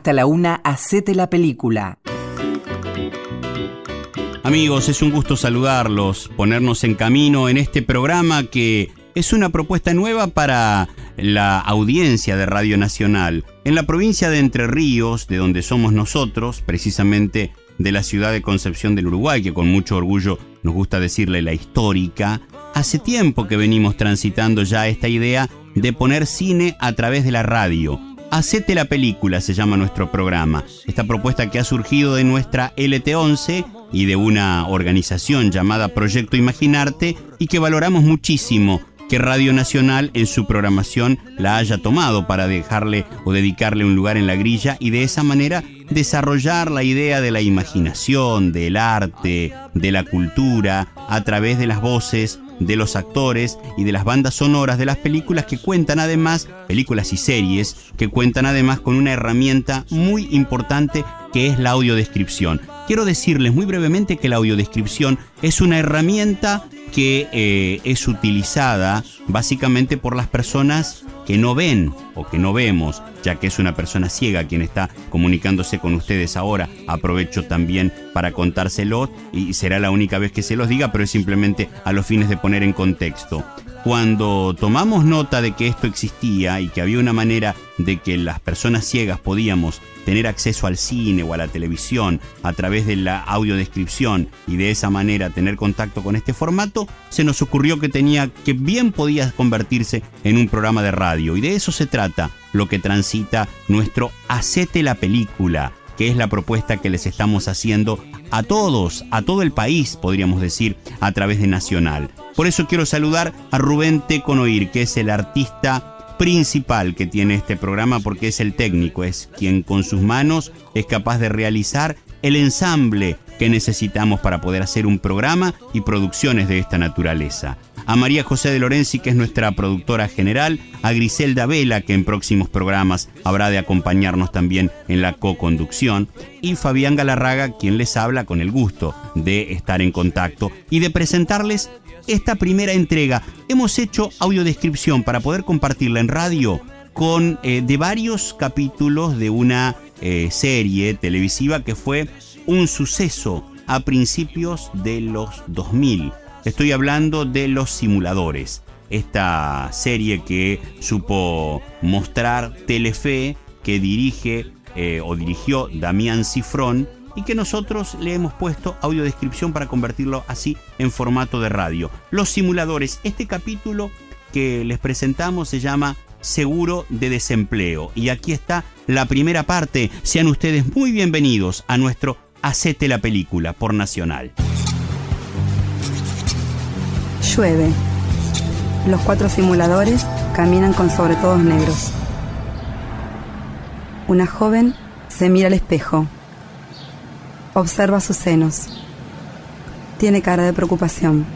Hasta la una, hacete la película. Amigos, es un gusto saludarlos, ponernos en camino en este programa que es una propuesta nueva para la audiencia de Radio Nacional. En la provincia de Entre Ríos, de donde somos nosotros, precisamente de la ciudad de Concepción del Uruguay, que con mucho orgullo nos gusta decirle la histórica, hace tiempo que venimos transitando ya esta idea de poner cine a través de la radio. Hacete la película se llama nuestro programa. Esta propuesta que ha surgido de nuestra LT11 y de una organización llamada Proyecto Imaginarte y que valoramos muchísimo que Radio Nacional en su programación la haya tomado para dejarle o dedicarle un lugar en la grilla y de esa manera desarrollar la idea de la imaginación, del arte, de la cultura, a través de las voces de los actores y de las bandas sonoras de las películas que cuentan además, películas y series, que cuentan además con una herramienta muy importante que es la audiodescripción. Quiero decirles muy brevemente que la audiodescripción es una herramienta que eh, es utilizada básicamente por las personas que no ven o que no vemos, ya que es una persona ciega quien está comunicándose con ustedes ahora. Aprovecho también para contárselo y será la única vez que se los diga, pero es simplemente a los fines de poner en contexto. Cuando tomamos nota de que esto existía y que había una manera de que las personas ciegas podíamos tener acceso al cine o a la televisión a través de la audiodescripción y de esa manera tener contacto con este formato, se nos ocurrió que tenía que bien podía convertirse en un programa de radio y de eso se trata lo que transita nuestro Hacete la película, que es la propuesta que les estamos haciendo a todos, a todo el país, podríamos decir, a través de Nacional. Por eso quiero saludar a Rubén Teconoir, que es el artista principal que tiene este programa porque es el técnico, es quien con sus manos es capaz de realizar el ensamble que necesitamos para poder hacer un programa y producciones de esta naturaleza. A María José de Lorenzi, que es nuestra productora general, a Griselda Vela, que en próximos programas habrá de acompañarnos también en la co-conducción, y Fabián Galarraga, quien les habla con el gusto de estar en contacto y de presentarles esta primera entrega. Hemos hecho audiodescripción para poder compartirla en radio con eh, de varios capítulos de una eh, serie televisiva que fue un suceso a principios de los 2000. Estoy hablando de Los Simuladores, esta serie que supo mostrar Telefe, que dirige eh, o dirigió Damián Cifrón y que nosotros le hemos puesto audiodescripción para convertirlo así en formato de radio. Los Simuladores, este capítulo que les presentamos se llama Seguro de Desempleo y aquí está la primera parte. Sean ustedes muy bienvenidos a nuestro Hacete la película por Nacional. Llueve. Los cuatro simuladores caminan con sobretodos negros. Una joven se mira al espejo. Observa sus senos. Tiene cara de preocupación.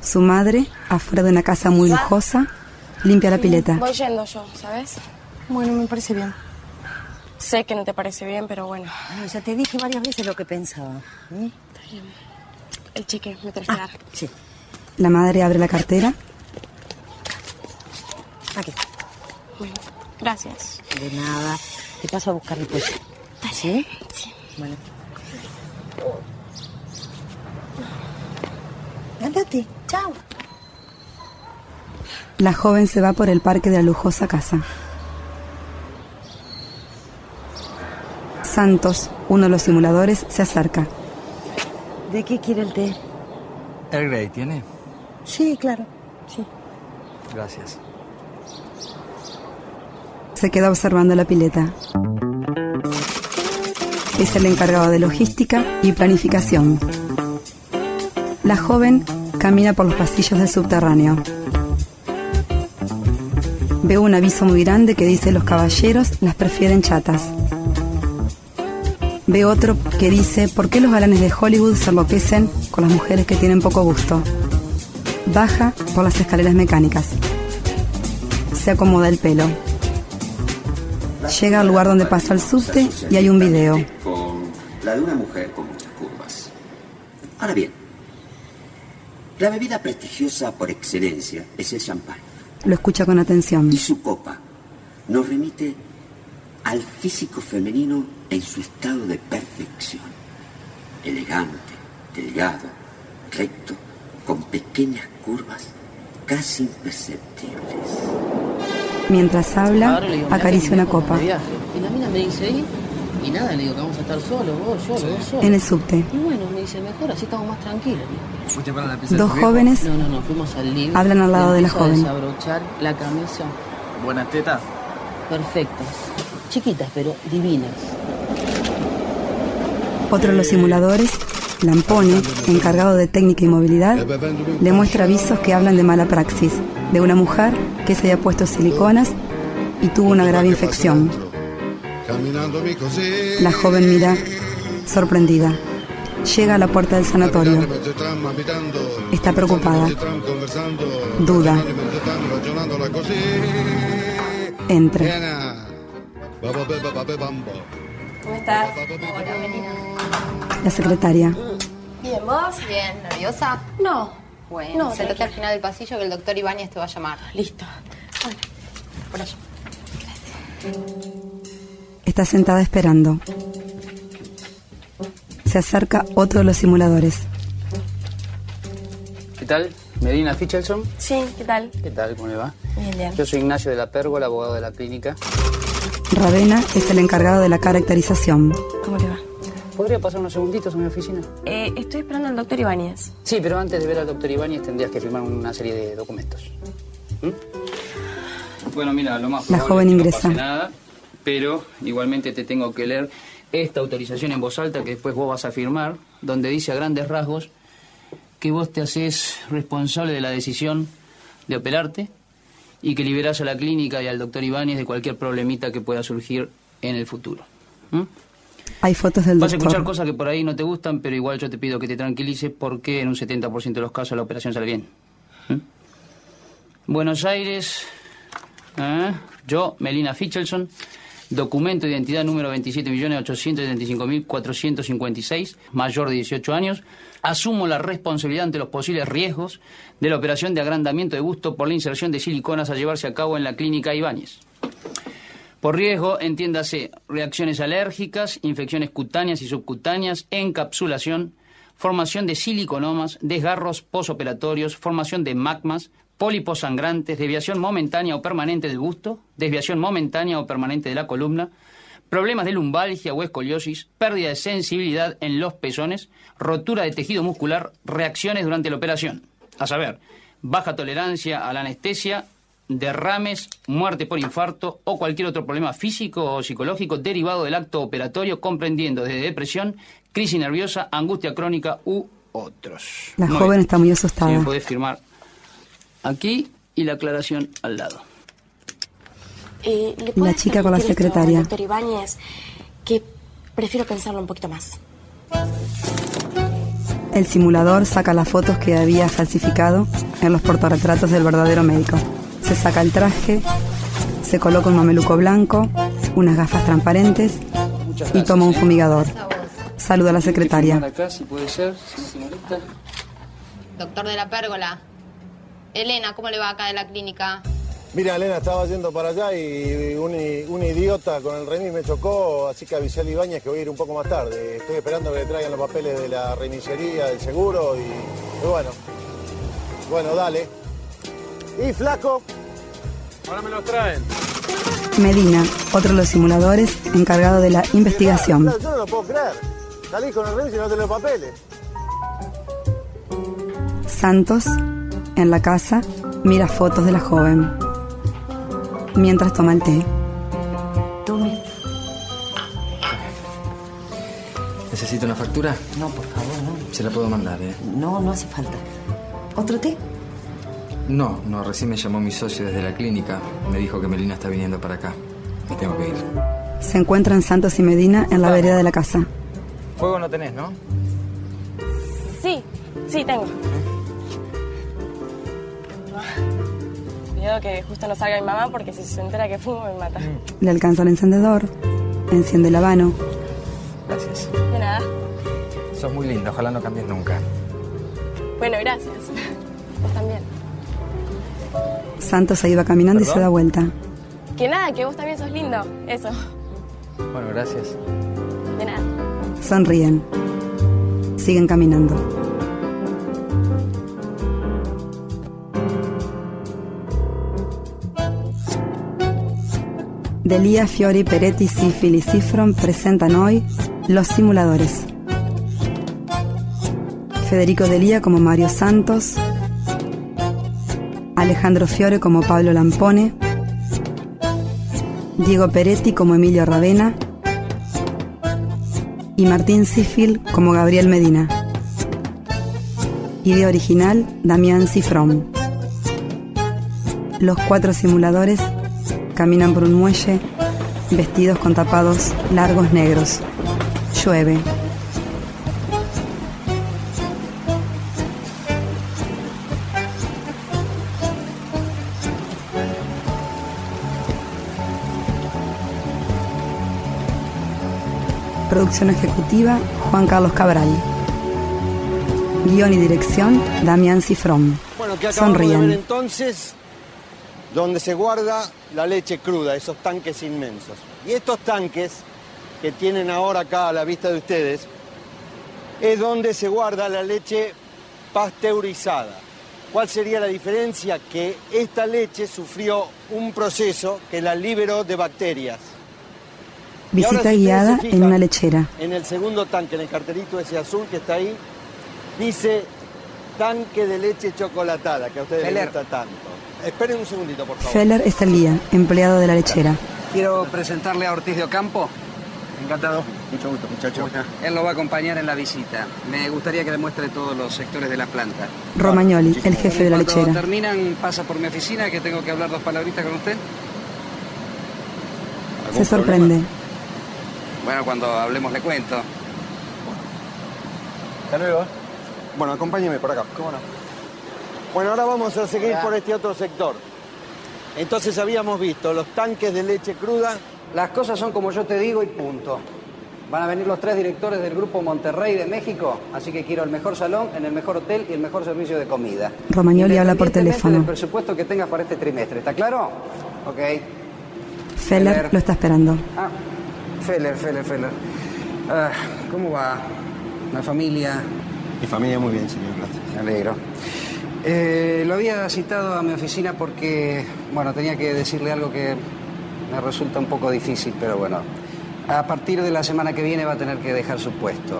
Su madre, afuera de una casa muy lujosa, limpia la pileta. Voy yendo yo, ¿sabes? Bueno, me parece bien. Sé que no te parece bien, pero bueno. Bueno, ya te dije varias veces lo que pensaba. ¿eh? Está bien. El chique, me tenés que dar. Sí. La madre abre la cartera. Aquí. Bueno, gracias. De nada. Te paso a buscar después. ¿Sí? Sí. Bueno. Andate. Chao. La joven se va por el parque de la lujosa casa. Santos, uno de los simuladores, se acerca. ¿De qué quiere el té? ¿El Grey tiene? Sí, claro. Sí. Gracias. Se queda observando la pileta. Es el encargado de logística y planificación. La joven camina por los pasillos del subterráneo. Veo un aviso muy grande que dice los caballeros las prefieren chatas. Veo otro que dice por qué los galanes de Hollywood se enloquecen con las mujeres que tienen poco gusto. Baja por las escaleras mecánicas. Se acomoda el pelo. Llega al lugar donde pasa el subte y hay un video. Con la de una mujer con muchas curvas. Ahora bien, La bebida prestigiosa por excelencia es el champán. Lo escucha con atención. Y su copa nos remite al físico femenino en su estado de perfección. Elegante, delgado, recto, con pequeñas curvas casi imperceptibles. Mientras habla, acaricia una copa. Y la mina me dice, ¿y? Y nada, le digo que vamos a estar solos, vos, yo, vos, solo. En el subte, Y bueno, me dice, mejor, así estamos más tranquilos. ¿Fuiste para la pieza dos jóvenes No, no, no, fuimos al living. Hablan al lado de la joven. desabrochar la camisa, ¿Buenas tetas? perfectas. Chiquitas, pero divinas. Otro de los simuladores, Lampone, encargado de técnica y movilidad, le muestra avisos que hablan de mala praxis, de una mujer que se había puesto siliconas y tuvo una grave infección. La joven mira, sorprendida. Llega a la puerta del sanatorio. Está preocupada. Duda. Entra. ¿Cómo estás? La secretaria. Bien, ¿vos? Bien, ¿nerviosa? No. Bueno, No, sentate al final del pasillo que el doctor Ibáñez te va a llamar. Listo. Bueno, por allá. Está sentada esperando. Se acerca otro de los simuladores. ¿Qué tal? Medina Fichelson. Sí, ¿qué tal? ¿Qué tal? ¿Cómo le va? Bien, bien. Yo soy Ignacio de la Pérgola, abogado de la clínica. Ravena es el encargado de la caracterización. ¿Cómo le va? ¿Podría pasar unos segunditos a mi oficina? Eh, estoy esperando al doctor Ibáñez. Sí, pero antes de ver al doctor Ibáñez tendrías que firmar una serie de documentos. ¿Mm? Bueno, mira, lo más La joven es que ingresa. No pase nada, pero igualmente te tengo que leer esta autorización en voz alta que después vos vas a firmar, donde dice a grandes rasgos que vos te haces responsable de la decisión de operarte y que liberás a la clínica y al doctor Ibáñez de cualquier problemita que pueda surgir en el futuro. ¿Mm? Hay fotos del Vas a escuchar cosas que por ahí no te gustan, pero igual yo te pido que te tranquilices porque en un 70% de los casos la operación sale bien. ¿Mm? Buenos Aires, ¿eh? yo, Melina Fichelson, documento de identidad número 27.875.456, mayor de 18 años, asumo la responsabilidad ante los posibles riesgos de la operación de agrandamiento de busto por la inserción de siliconas a llevarse a cabo en la clínica Ibáñez. Por riesgo, entiéndase reacciones alérgicas, infecciones cutáneas y subcutáneas, encapsulación, formación de siliconomas, desgarros posoperatorios, formación de magmas, pólipos sangrantes, desviación momentánea o permanente del busto, desviación momentánea o permanente de la columna, problemas de lumbalgia o escoliosis, pérdida de sensibilidad en los pezones, rotura de tejido muscular, reacciones durante la operación. A saber, baja tolerancia a la anestesia, derrames, muerte por infarto o cualquier otro problema físico o psicológico derivado del acto operatorio, comprendiendo desde depresión, crisis nerviosa, angustia crónica u otros. La Muy joven bien. está muy Si asustada. me podés firmar aquí y la aclaración al lado. Eh, ¿Le puedes La chica con la secretaria. Doctor Ibáñez, que prefiero pensarlo un poquito más. El simulador saca las fotos que había falsificado en los portarretratos del verdadero médico. Se saca el traje, se coloca un mameluco blanco, unas gafas transparentes y toma un ¿eh? fumigador. Saluda a la secretaria. Firmar acá, si puede ser, sí, señorita. Doctor de la Pérgola. Elena, ¿cómo le va acá de la clínica? Mira, Elena, estaba yendo para allá y un, un idiota con el remis me chocó, así que avisé a Ibáñez que voy a ir un poco más tarde. Estoy esperando que le traigan los papeles de la remisería, del seguro y, y bueno. Bueno, dale. ¿Y flaco? Ahora me los traen. Medina, otro de los simuladores encargado de la investigación. Claro, yo no lo puedo creer. Salís con el remis y no tenés los papeles. Santos, en la casa, mira fotos de la joven. Mientras toma el té. Tome. ¿Necesita una factura? No, por favor, no. Se la puedo mandar, ¿eh? No, no hace falta. ¿Otro té? No, no, recién me llamó mi socio desde la clínica. Me dijo que Melina está viniendo para acá. Me tengo que ir. Se encuentran Santos y Medina en la vereda de la casa. Fuego no tenés, ¿no? Sí, sí, tengo. Cuidado que justo no salga mi mamá porque si se entera que fumo me mata. Le alcanza el encendedor, enciende el habano. Gracias. De nada. Sos muy linda, ojalá no cambies nunca. Bueno, gracias. Vos también. Santos se iba caminando y se da vuelta. Que nada, que vos también sos lindo. Eso. Bueno, gracias. De nada. Sonríen. Siguen caminando. Delia, Fiori, Peretti, Sifil y Sifron presentan hoy Los Simuladores. Federico Delia como Mario Santos, Alejandro Fiore como Pablo Lampone, Diego Peretti como Emilio Ravena y Martín Sifil como Gabriel Medina. Idea original Damián Cifrón. Los cuatro simuladores caminan por un muelle vestidos con tapados largos negros. Llueve. Producción ejecutiva Juan Carlos Cabral. Guión y dirección Damián Cifrón. Bueno, que acabamos de ver Sonríen. entonces donde se guarda la leche cruda, esos tanques inmensos. Y estos tanques que tienen ahora acá a la vista de ustedes, es donde se guarda la leche pasteurizada. ¿Cuál sería la diferencia? Que esta leche sufrió un proceso que la liberó de bacterias. Visita si guiada en una lechera. En el segundo tanque, en el cartelito ese azul que está ahí, dice tanque de leche chocolatada, que a ustedes les gusta tanto. Esperen un segundito, por favor. Feller es el guía, empleado de la lechera. Quiero presentarle a Ortiz de Ocampo. Encantado. Mucho gusto, muchacho. Él lo va a acompañar en la visita. Me gustaría que le muestre todos los sectores de la planta. Romagnoli, el jefe de la Cuando lechera. terminan, pasa por mi oficina que tengo que hablar dos palabritas con usted. Se sorprende. Bueno, cuando hablemos le cuento. Hasta luego. Bueno, acompáñeme por acá. ¿Cómo no? Bueno, ahora vamos a seguir por este otro sector. Entonces habíamos visto los tanques de leche cruda. Las cosas son como yo te digo y punto. Van a venir los tres directores del Grupo Monterrey de México, así que quiero el mejor salón, en el mejor hotel y el mejor servicio de comida. Romagnoli habla por teléfono. del presupuesto que tengas para este trimestre, ¿está claro? Ok. Feller lo está esperando. Ah, Feller, Feller, Feller. Ah, ¿Cómo va? ¿La familia? Mi familia muy bien, señor. Gracias. Me alegro. Eh, lo había citado a mi oficina porque, bueno, tenía que decirle algo que me resulta un poco difícil, pero bueno. A partir de la semana que viene va a tener que dejar su puesto.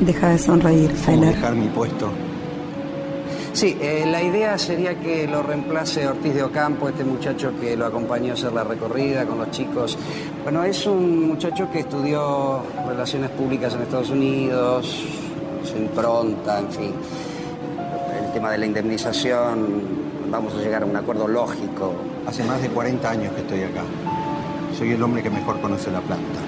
Deja de sonreír, ¿Cómo Feller. dejar mi puesto? Sí, eh, la idea sería que lo reemplace Ortiz de Ocampo, este muchacho que lo acompañó a hacer la recorrida con los chicos. Bueno, es un muchacho que estudió relaciones públicas en Estados Unidos, su impronta, en fin. El tema de la indemnización, vamos a llegar a un acuerdo lógico. Hace más de 40 años que estoy acá. Soy el hombre que mejor conoce la planta.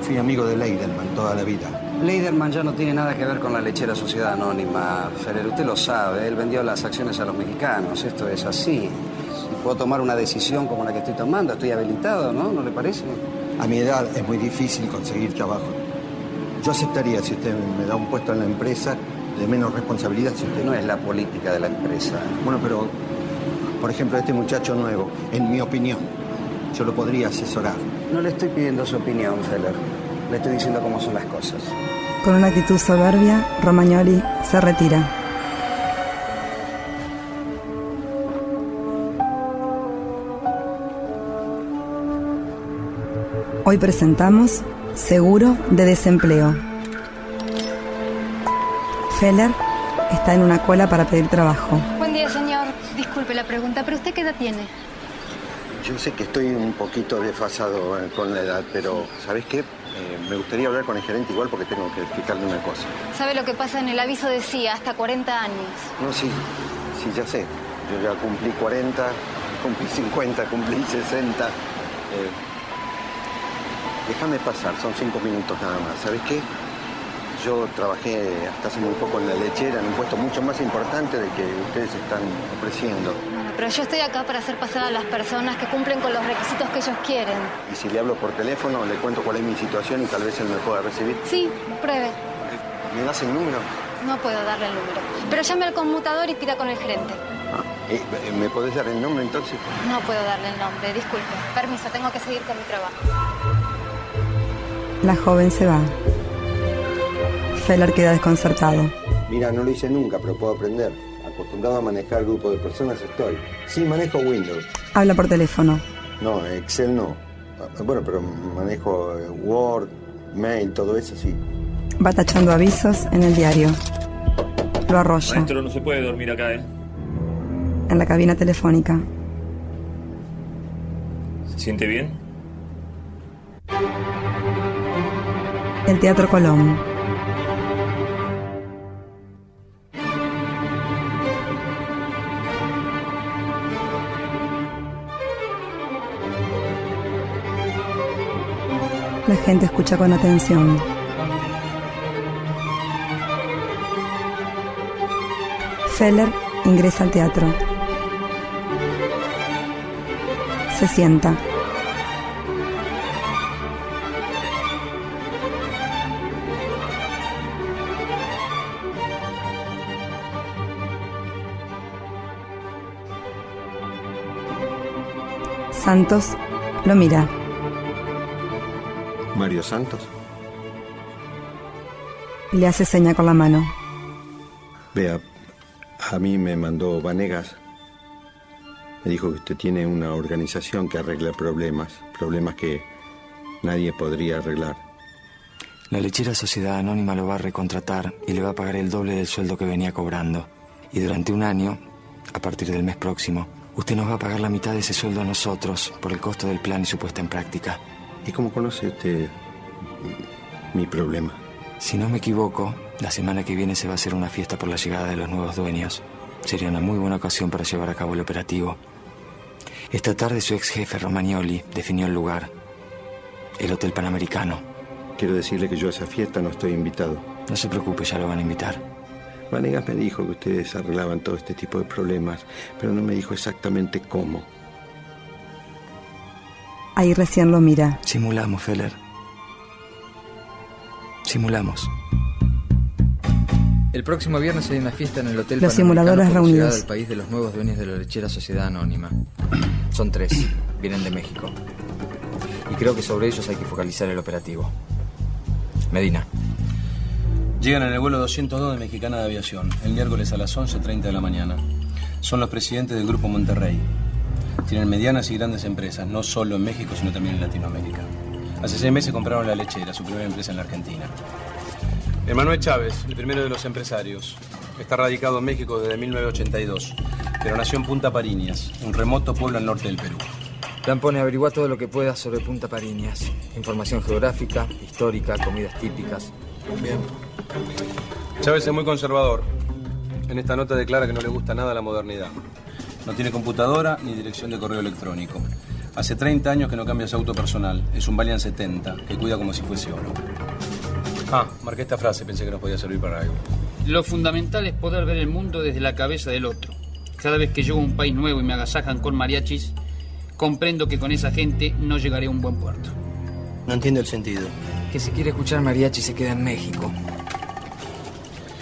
Fui amigo de Leidelman toda la vida. Leiderman ya no tiene nada que ver con la lechera Sociedad Anónima, Ferrer, usted lo sabe, él vendió las acciones a los mexicanos, esto es así. Si puedo tomar una decisión como la que estoy tomando, estoy habilitado, ¿no? ¿No le parece? A mi edad es muy difícil conseguir trabajo. Yo aceptaría si usted me da un puesto en la empresa de menos responsabilidad si usted... No es la política de la empresa. Bueno, pero, por ejemplo, este muchacho nuevo, en mi opinión, yo lo podría asesorar. No le estoy pidiendo su opinión, Feller. Le estoy diciendo cómo son las cosas. Con una actitud soberbia, Romagnoli se retira. Hoy presentamos Seguro de Desempleo. Feller está en una cola para pedir trabajo. Buen día, señor. Disculpe la pregunta, pero ¿usted qué edad tiene? Yo sé que estoy un poquito desfasado eh, con la edad, pero ¿sabes qué? Eh, me gustaría hablar con el gerente igual porque tengo que explicarle una cosa. ¿Sabe lo que pasa en el aviso decía hasta 40 años? No, sí, sí, ya sé. Yo ya cumplí 40, cumplí 50, cumplí 60. Eh, déjame pasar, son cinco minutos nada más. ¿Sabes qué? Yo trabajé hasta hace muy poco en la lechera, en un puesto mucho más importante del que ustedes están ofreciendo. Bueno, pero yo estoy acá para hacer pasar a las personas que cumplen con los requisitos que ellos quieren. Y si le hablo por teléfono, le cuento cuál es mi situación y tal vez él me pueda recibir. Sí, pruebe. ¿Me das el número? No puedo darle el número. Pero llame al conmutador y pida con el gerente. Eh, ¿Me podés dar el nombre entonces? No puedo darle el nombre, disculpe. Permiso, tengo que seguir con mi trabajo. La joven se va. Feller queda desconcertado. Mira, no lo hice nunca, pero puedo aprender. Acostumbrado a manejar grupo de personas estoy. Sí, manejo Windows. Habla por teléfono. No, Excel no. Bueno, pero manejo eh, Word, Mail, todo eso sí. Va tachando avisos en el diario. Lo arrolla Maestro, no se puede dormir acá, ¿eh? en la cabina telefónica. ¿Se siente bien? El Teatro Colón. La gente escucha con atención. Feller ingresa al teatro. Se sienta. Santos lo mira. Mario Santos. Le hace seña con la mano. Vea, a mí me mandó Vanegas. Me dijo que usted tiene una organización que arregla problemas, problemas que nadie podría arreglar. La lechera Sociedad Anónima lo va a recontratar y le va a pagar el doble del sueldo que venía cobrando. Y durante un año, a partir del mes próximo, usted nos va a pagar la mitad de ese sueldo a nosotros por el costo del plan y su puesta en práctica. ¿Y cómo conoce usted mi problema? Si no me equivoco, la semana que viene se va a hacer una fiesta por la llegada de los nuevos dueños. Sería una muy buena ocasión para llevar a cabo el operativo. Esta tarde su ex jefe, Romagnoli, definió el lugar. El Hotel Panamericano. Quiero decirle que yo a esa fiesta no estoy invitado. No se preocupe, ya lo van a invitar. Vanegas me dijo que ustedes arreglaban todo este tipo de problemas, pero no me dijo exactamente cómo. Ahí recién lo mira. Simulamos, Feller. Simulamos. El próximo viernes hay una fiesta en el Hotel Los simuladores por la llegada reunidos. del país de los nuevos dueños de la lechera Sociedad Anónima. Son tres. Vienen de México. Y creo que sobre ellos hay que focalizar el operativo. Medina. Llegan en el vuelo 202 de Mexicana de Aviación, el miércoles a las 11.30 de la mañana. Son los presidentes del Grupo Monterrey. Tienen medianas y grandes empresas, no solo en México, sino también en Latinoamérica. Hace seis meses compraron La Lechera, su primera empresa en la Argentina. Emanuel Chávez, el primero de los empresarios, está radicado en México desde 1982, pero nació en Punta Pariñas, un remoto pueblo al norte del Perú. Lampone, averigua todo lo que puedas sobre Punta Pariñas. Información geográfica, histórica, comidas típicas. Bien. Chávez es muy conservador. En esta nota declara que no le gusta nada la modernidad. No tiene computadora ni dirección de correo electrónico. Hace 30 años que no cambia su auto personal. Es un Valiant 70 que cuida como si fuese oro. Ah, marqué esta frase, pensé que nos podía servir para algo. Lo fundamental es poder ver el mundo desde la cabeza del otro. Cada vez que llego a un país nuevo y me agasajan con mariachis, comprendo que con esa gente no llegaré a un buen puerto. No entiendo el sentido. Que si quiere escuchar mariachi se queda en México.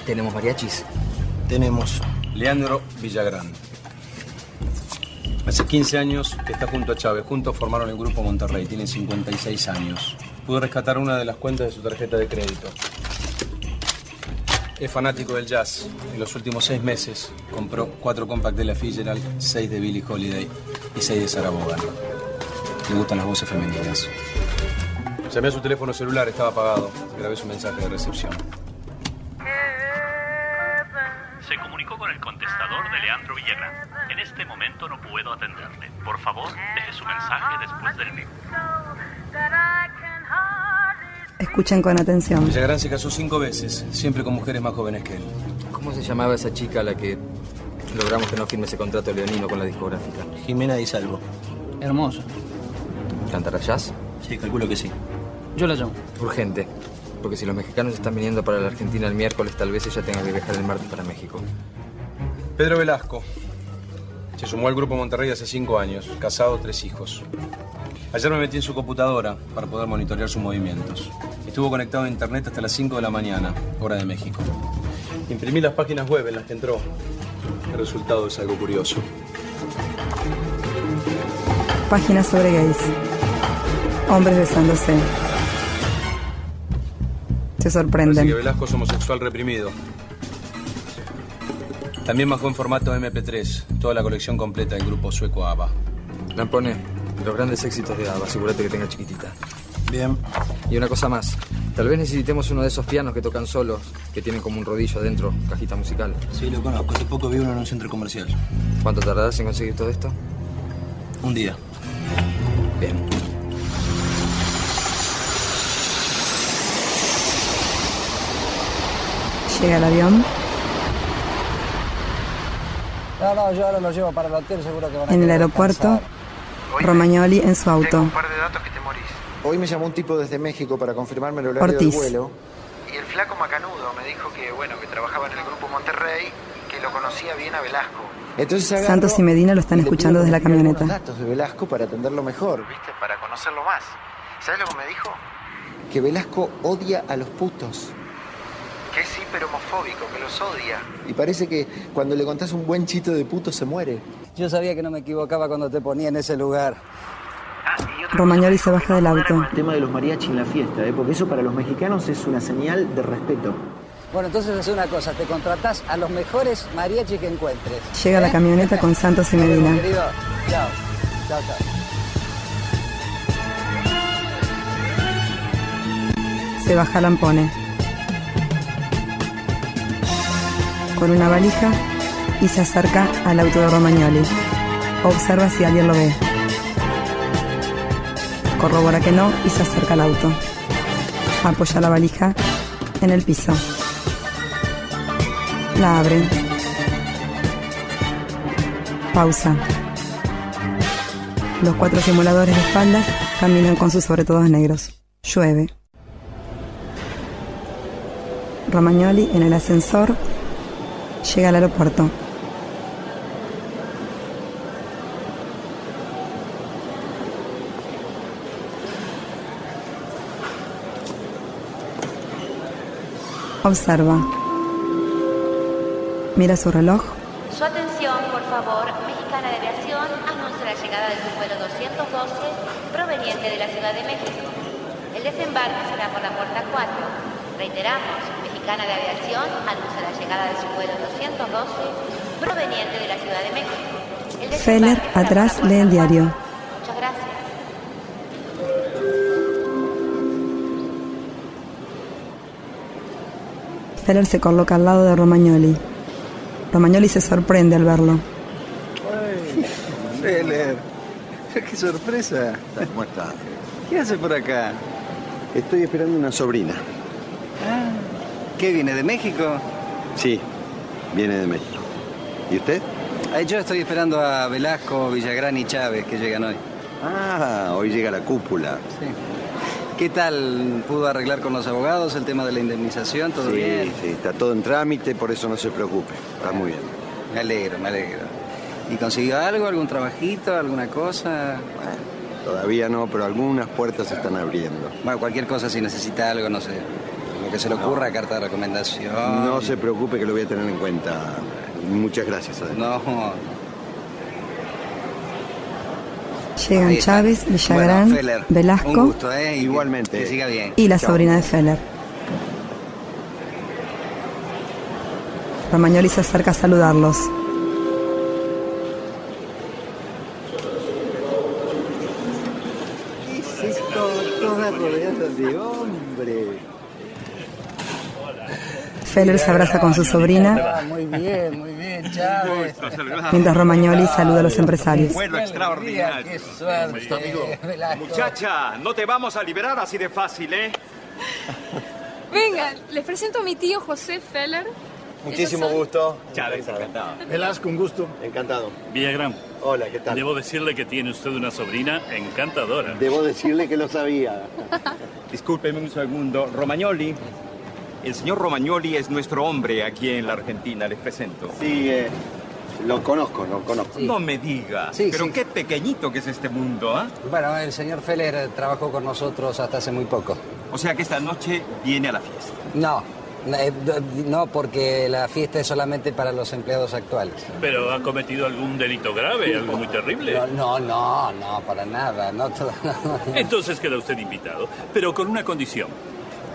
¿Tenemos mariachis? Tenemos Leandro Villagrán. Hace 15 años que está junto a Chávez. Juntos formaron el Grupo Monterrey. Tiene 56 años. Pudo rescatar una de las cuentas de su tarjeta de crédito. Es fanático del jazz. En los últimos seis meses compró cuatro compact de la Fitzgerald, seis de Billie Holiday y seis de Sarah Vaughan. Le gustan las voces femeninas. Llamé a su teléfono celular, estaba apagado. Grabé su mensaje de recepción. Se comunicó con el contestador de Leandro Villagrán. En este momento no puedo atenderle. Por favor, deje su mensaje después del bip. Escuchen con atención. Villagrán se casó cinco veces, siempre con mujeres más jóvenes que él. ¿Cómo se llamaba esa chica a la que logramos que no firme ese contrato leonino con la discográfica? Jimena Di Salvo. Hermoso. ¿Cantará jazz? Sí, calculo que sí. Yo la llamo. Urgente. Porque si los mexicanos están viniendo para la Argentina el miércoles, tal vez ella tenga que viajar el martes para México. Pedro Velasco. Se sumó al Grupo Monterrey hace cinco años, casado, tres hijos. Ayer me metí en su computadora para poder monitorear sus movimientos. Estuvo conectado a internet hasta las 5 de la mañana, hora de México. Imprimí las páginas web en las que entró. El resultado es algo curioso. Páginas sobre gays. Hombres besándose. Se Parece sorprenden. que Velasco es homosexual reprimido. También bajó en formato MP3 toda la colección completa del grupo sueco ABBA. Lampone, los grandes éxitos de ABBA, asegúrate que tenga chiquitita. Bien. Y una cosa más. Tal vez necesitemos uno de esos pianos que tocan solos, que tienen como un rodillo adentro, cajita musical. Sí, lo conozco. Hace poco vi uno en un centro comercial. ¿Cuánto tardás en conseguir todo esto? Un día. Bien. Llega el avión. No, no, yo ahora lo llevo para el hotel, seguro que van a En el aeropuerto, descansar. Romagnoli en su auto. Hoy me llamó un tipo desde México para confirmarme el horario Ortiz. del vuelo. Y el flaco macanudo me dijo que, bueno, que trabajaba en el grupo Monterrey y que lo conocía bien a Velasco. Entonces agarro Santos y Medina lo están escuchando que desde la camioneta. datos de Velasco para atenderlo mejor, ¿viste? Para conocerlo más. ¿Sabes lo que me dijo? Que Velasco odia a los putos. Que es hiper homofóbico, que los odia. Y parece que cuando le contás un buen chito de puto se muere. Yo sabía que no me equivocaba cuando te ponía en ese lugar. Romagnoli se baja del auto. El tema de los mariachi en la fiesta, ¿eh? porque eso para los mexicanos es una señal de respeto. Bueno, entonces haz una cosa, te contratás a los mejores mariachis que encuentres. Llega la ¿Eh? camioneta con Santos y Medina. querido. Chao. Chao, chao. Se baja Lampone. Con una valija y se acerca al auto de Romagnoli. Observa si alguien lo ve. Corrobora que no y se acerca al auto. Apoya la valija en el piso. La abre. Pausa. Los cuatro simuladores de espaldas caminan con sus sobretodos negros. Llueve. Romagnoli en el ascensor llega al aeropuerto. Observa. Mira su reloj. Su atención, por favor, Mexicana de Aviación anuncia la llegada del vuelo 212 proveniente de la Ciudad de México. El desembarque será por la puerta 4. Reiteramos, Mexicana de Aviación anuncia la llegada de su vuelo 212 proveniente de la Ciudad de México. Feller atrás lee el 4. diario. Muchas gracias. Feller se coloca al lado de Romagnoli. Romagnoli se sorprende al verlo. Feller, qué sorpresa. ¿Cómo estás? ¿Qué hace por acá? Estoy esperando una sobrina. ¿Qué viene de México? Sí, viene de México. ¿Y usted? Yo estoy esperando a Velasco, Villagrán y Chávez que llegan hoy. Ah, hoy llega la cúpula. Sí. ¿Qué tal? ¿Pudo arreglar con los abogados el tema de la indemnización? ¿Todo sí, bien? sí, está todo en trámite, por eso no se preocupe. Está muy bien. Me alegro, me alegro. ¿Y consiguió algo, algún trabajito, alguna cosa? Todavía no, pero algunas puertas se están abriendo. Bueno, cualquier cosa si necesita algo, no sé. Que se le ocurra, carta de recomendación. No se preocupe que lo voy a tener en cuenta. Muchas gracias. además. No. Llegan. Chávez, Villagrán, Bueno, Feller, Velasco Un gusto, ¿eh? Igualmente. Que siga bien. y la Chao. sobrina de Feller. Romagnoli se acerca a saludarlos. ¿Qué es esto? Toda rodeada de hombre. Feller se abraza con su sobrina muy bien, muy bien, Chávez. mientras Romagnoli saluda a los empresarios. Vuelo extraordinario. Qué suerte, Velasco. Muchacha, no te vamos a liberar así de fácil, ¿eh? Venga, les presento a mi tío José Feller. Muchísimo son- gusto. Chávez, encantado. Velasco, un gusto. Encantado. Villagrán, Hola, ¿qué tal? debo decirle que tiene usted una sobrina encantadora. Debo decirle que lo sabía. Discúlpeme un segundo. Romagnoli. El señor Romagnoli es nuestro hombre aquí en la Argentina, les presento. Sí, eh, lo conozco, lo conozco. No me diga. Sí, Pero sí. qué pequeñito que es este mundo, ¿ah? Bueno, el señor Feller trabajó con nosotros hasta hace muy poco. O sea que esta noche viene a la fiesta. No, Eh, No, porque la fiesta es solamente para los empleados actuales. ¿Pero ha cometido algún delito grave, algo muy terrible? No, no, no, no, para nada. No, todo- no. Entonces queda usted invitado, pero con una condición.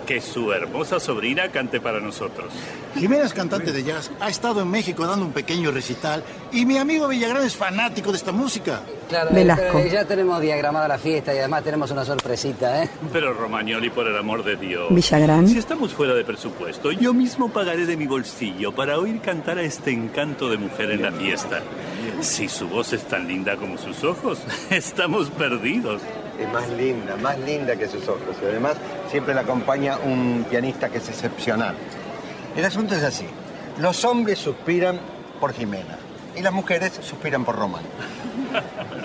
Que su hermosa sobrina cante para nosotros. Jimena es cantante de jazz, ha estado en México dando un pequeño recital y mi amigo Villagrán es fanático de esta música. Claro, eh, Velasco. pero ya tenemos diagramada la fiesta y además tenemos una sorpresita, ¿eh? Pero Romagnoli, por el amor de Dios. Villagrán. Si estamos fuera de presupuesto, yo mismo pagaré de mi bolsillo para oír cantar a este encanto de mujer en la fiesta. Si su voz es tan linda como sus ojos, estamos perdidos. Es más linda, más linda que sus ojos. Y además siempre la acompaña un pianista que es excepcional. El asunto es así. Los hombres suspiran por Jimena y las mujeres suspiran por Román.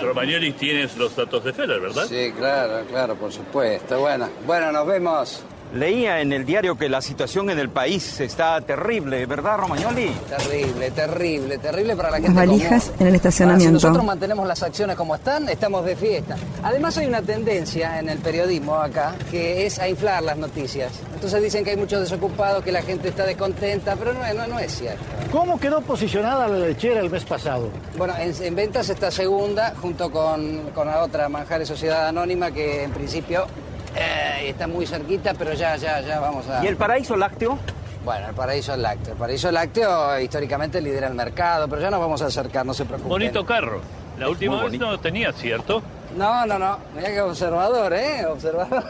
Romagnoli, tienes los datos de Feller, ¿verdad? Sí, claro, claro, por supuesto. Bueno, bueno, nos vemos. Leía en el diario que la situación en el país está terrible, ¿verdad, Romagnoli? Terrible, terrible, terrible para la Las gente valijas común. en el Ah, estacionamiento. si nosotros mantenemos las acciones como están, estamos de fiesta. Además hay una tendencia en el periodismo acá que es a inflar las noticias. Entonces dicen que hay muchos desocupados, que la gente está descontenta, pero no, es- no, no es cierto. ¿Cómo quedó posicionada la lechera el mes pasado? Bueno, en, en ventas está segunda junto con, con la otra Manjares Sociedad Anónima que en principio eh, está muy cerquita, pero ya, ya, ya vamos a... ¿Y el paraíso lácteo? Bueno, el paraíso lácteo. El paraíso lácteo históricamente lidera el mercado, pero ya nos vamos a acercar, no se preocupen. Bonito carro. La última vez no lo tenía, ¿cierto? No, no, no. Mira qué observador, ¿eh? Observador.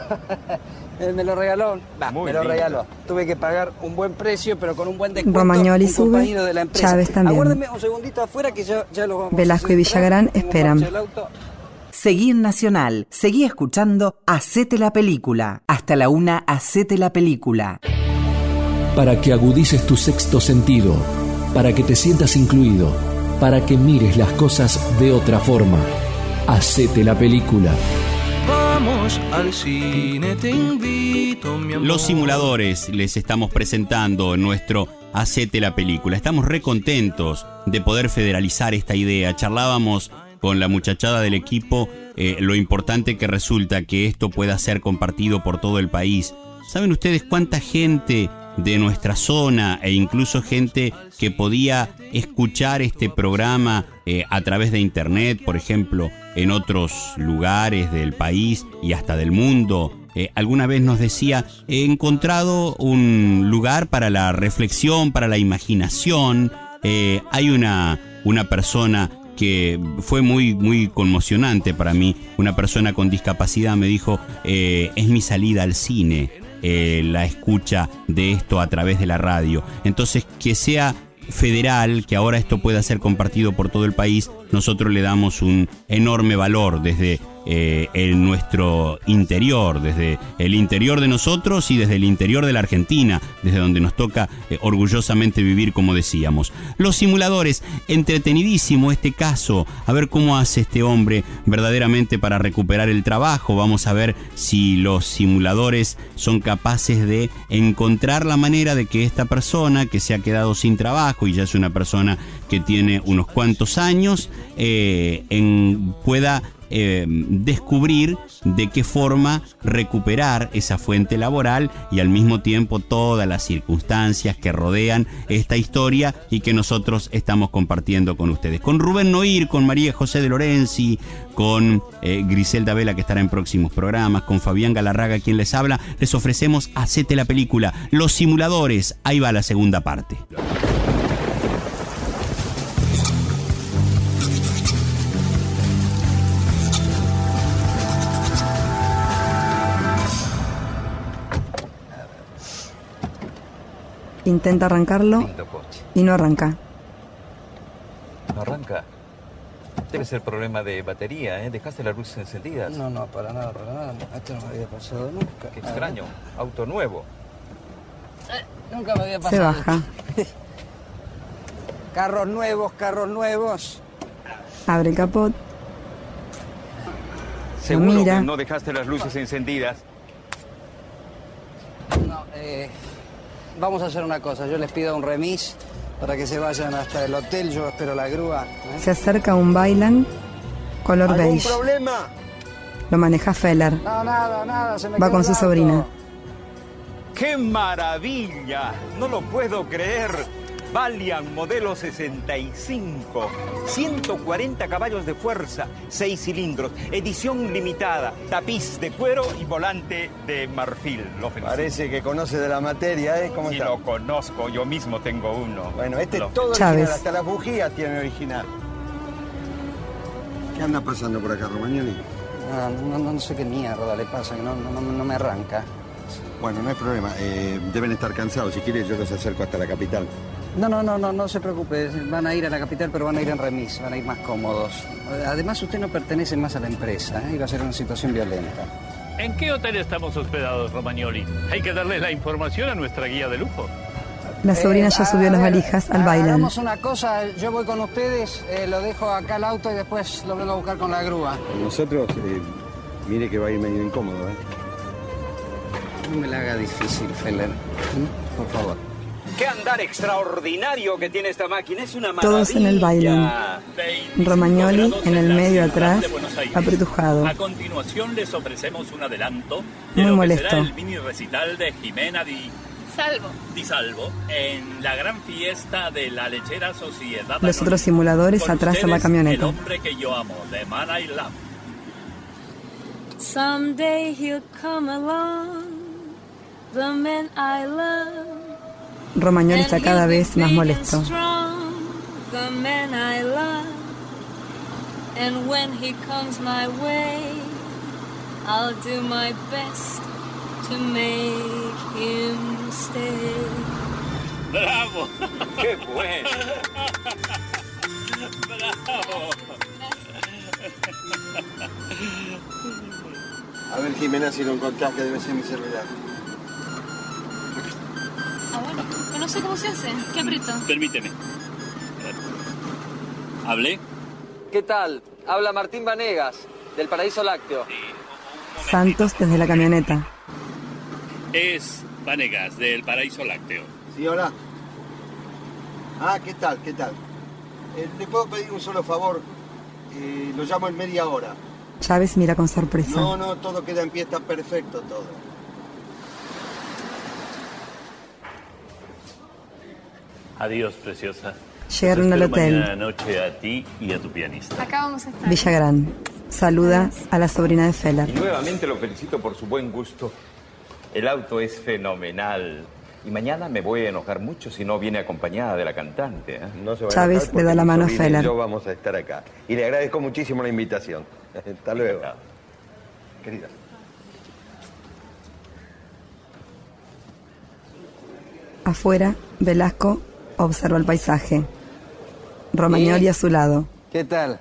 Él me lo regaló. Va, Muy me lo lindo. regaló. Tuve que pagar un buen precio, pero con un buen descuento. Romagnoli un sube, compañero de la empresa. Chávez también. Aguárdeme un segundito afuera que ya, ya lo vamos a Velasco y. Villagrán esperan. Seguí en Nacional, seguí escuchando Hacete la Película. Hasta la una, Hacete la Película. para que agudices tu sexto sentido, para que te sientas incluido, para que mires las cosas de otra forma. Hacete la película. Vamos al cine, te invito, mi amor. Los simuladores les estamos presentando en nuestro Hacete la película. Estamos recontentos de poder federalizar esta idea. Charlábamos con la muchachada del equipo eh, lo importante que resulta que esto pueda ser compartido por todo el país. ¿Saben ustedes cuánta gente de nuestra zona e incluso gente que podía escuchar este programa eh, a través de internet, por ejemplo, en otros lugares del país y hasta del mundo? Eh, alguna vez nos decía, he encontrado un lugar para la reflexión, para la imaginación. Hay una, una persona que fue muy, muy conmocionante para mí. Una persona con discapacidad me dijo, eh, es mi salida al cine, eh, la escucha de esto a través de la radio. Entonces, que sea federal, que ahora esto pueda ser compartido por todo el país, nosotros le damos un enorme valor desde eh, en nuestro interior, desde el interior de nosotros y desde el interior de la Argentina, desde donde nos toca eh, orgullosamente vivir como decíamos. Los simuladores, entretenidísimo este caso, a ver cómo hace este hombre verdaderamente para recuperar el trabajo, vamos a ver si los simuladores son capaces de encontrar la manera de que esta persona que se ha quedado sin trabajo y ya es una persona que tiene unos cuantos años, eh, pueda eh, descubrir de qué forma recuperar esa fuente laboral y al mismo tiempo todas las circunstancias que rodean esta historia y que nosotros estamos compartiendo con ustedes. Con Rubén Noir, con María José de Lorenzi, con eh, Griselda Vela que estará en próximos programas, con Fabián Galarraga quien les habla, les ofrecemos Hacete la película, Los Simuladores, ahí va la segunda parte. Intenta arrancarlo y no arranca. No arranca. Debe ser problema de batería, ¿eh? Dejaste las luces encendidas. No, no, para nada, para nada. Esto no me había pasado nunca. Qué extraño. Auto nuevo. Nunca me había Se pasado. baja. Carros nuevos, carros nuevos. Abre el capot. Seguro mira. que no dejaste las luces encendidas. No, eh, vamos a hacer una cosa. Yo les pido un remis para que se vayan hasta el hotel. Yo espero la grúa. ¿eh? Se acerca un bailan color ¿Algún beige. problema? Lo maneja Feller. No, nada, nada. Se me Va con su sobrina. ¡Qué maravilla! No lo puedo creer. Valiant modelo 65, 140 caballos de fuerza, 6 cilindros, edición limitada, tapiz de cuero y volante de marfil. Lo. Parece que conoce de la materia, ¿eh? ¿Cómo Sí, está? lo conozco, yo mismo tengo uno. Bueno, este Lo- es todo original, hasta las bujías tiene original. ¿Qué anda pasando por acá, Romagnoli? Ah, No, no, no sé qué mierda le pasa, que no, no, no- no me arranca. Bueno, no hay problema. eh, deben estar cansados. Si quiere, yo los acerco hasta la capital. No, no, no, no, no se preocupe. Van a ir a la capital, pero van a ir en remis, van a ir más cómodos. Además, usted no pertenece más a la empresa, ¿eh? Iba a ser una situación violenta. ¿En qué hotel estamos hospedados, Romagnoli? Hay que darle la información a nuestra guía de lujo. La sobrina ya Eh, subió las valijas al bailan. Hagamos una cosa, yo voy con ustedes, eh, lo dejo acá al auto y después lo vengo a buscar con la grúa. Nosotros, eh, mire que va a ir medio incómodo, ¿eh? No me la haga difícil, Feller. ¿Mm? Por favor. ¡Qué andar extraordinario que tiene esta máquina! Es una maravilla. Todos en el bailan. Romagnoli en el medio atrás, apretujado. A continuación les ofrecemos un adelanto Muy de lo que molesto. será el mini recital de Jimena Di, Salvo. Di Salvo en la gran fiesta de la lechera Sociedad Los otros simuladores Con atrás en la ustedes, El camioneta. hombre que yo amo, de Man I Love. Someday he'll come along, the man I love. Romagnoli está cada vez más molesto. ¡Bravo! ¡Qué bueno! ¡Bravo! A ver, Jimena, si lo encontrás, que debe ser mi celular. Ah, bueno, pero no sé cómo se hace. ¿Qué aprieto? Permíteme. ¿Hablé? ¿Qué tal? Habla Martín Vanegas, del Paraíso Lácteo. Santos desde la camioneta. Es Vanegas, del Paraíso Lácteo. Sí, hola. Ah, ¿qué tal? ¿Qué tal? Eh, ¿Le puedo pedir un solo favor? Eh, lo llamo en media hora. Chávez mira con sorpresa. No, no, todo queda en pie, está perfecto todo. Adiós, preciosa. Llegaron al hotel. Mañana noche a ti y a tu pianista. Acá vamos a estar. Villagrán. Saluda a la sobrina de Y Feller. nuevamente lo felicito por su buen gusto. El auto es fenomenal. Y mañana me voy a enojar mucho si no viene acompañada de la cantante. ¿eh? No se va a Chávez le da la mano a sobrina y Feller. Yo vamos a estar acá. Y le agradezco muchísimo la invitación. Hasta luego. Querida. Afuera, Velasco observa el paisaje. Romagnoli ¿Y? a su lado. ¿Qué tal?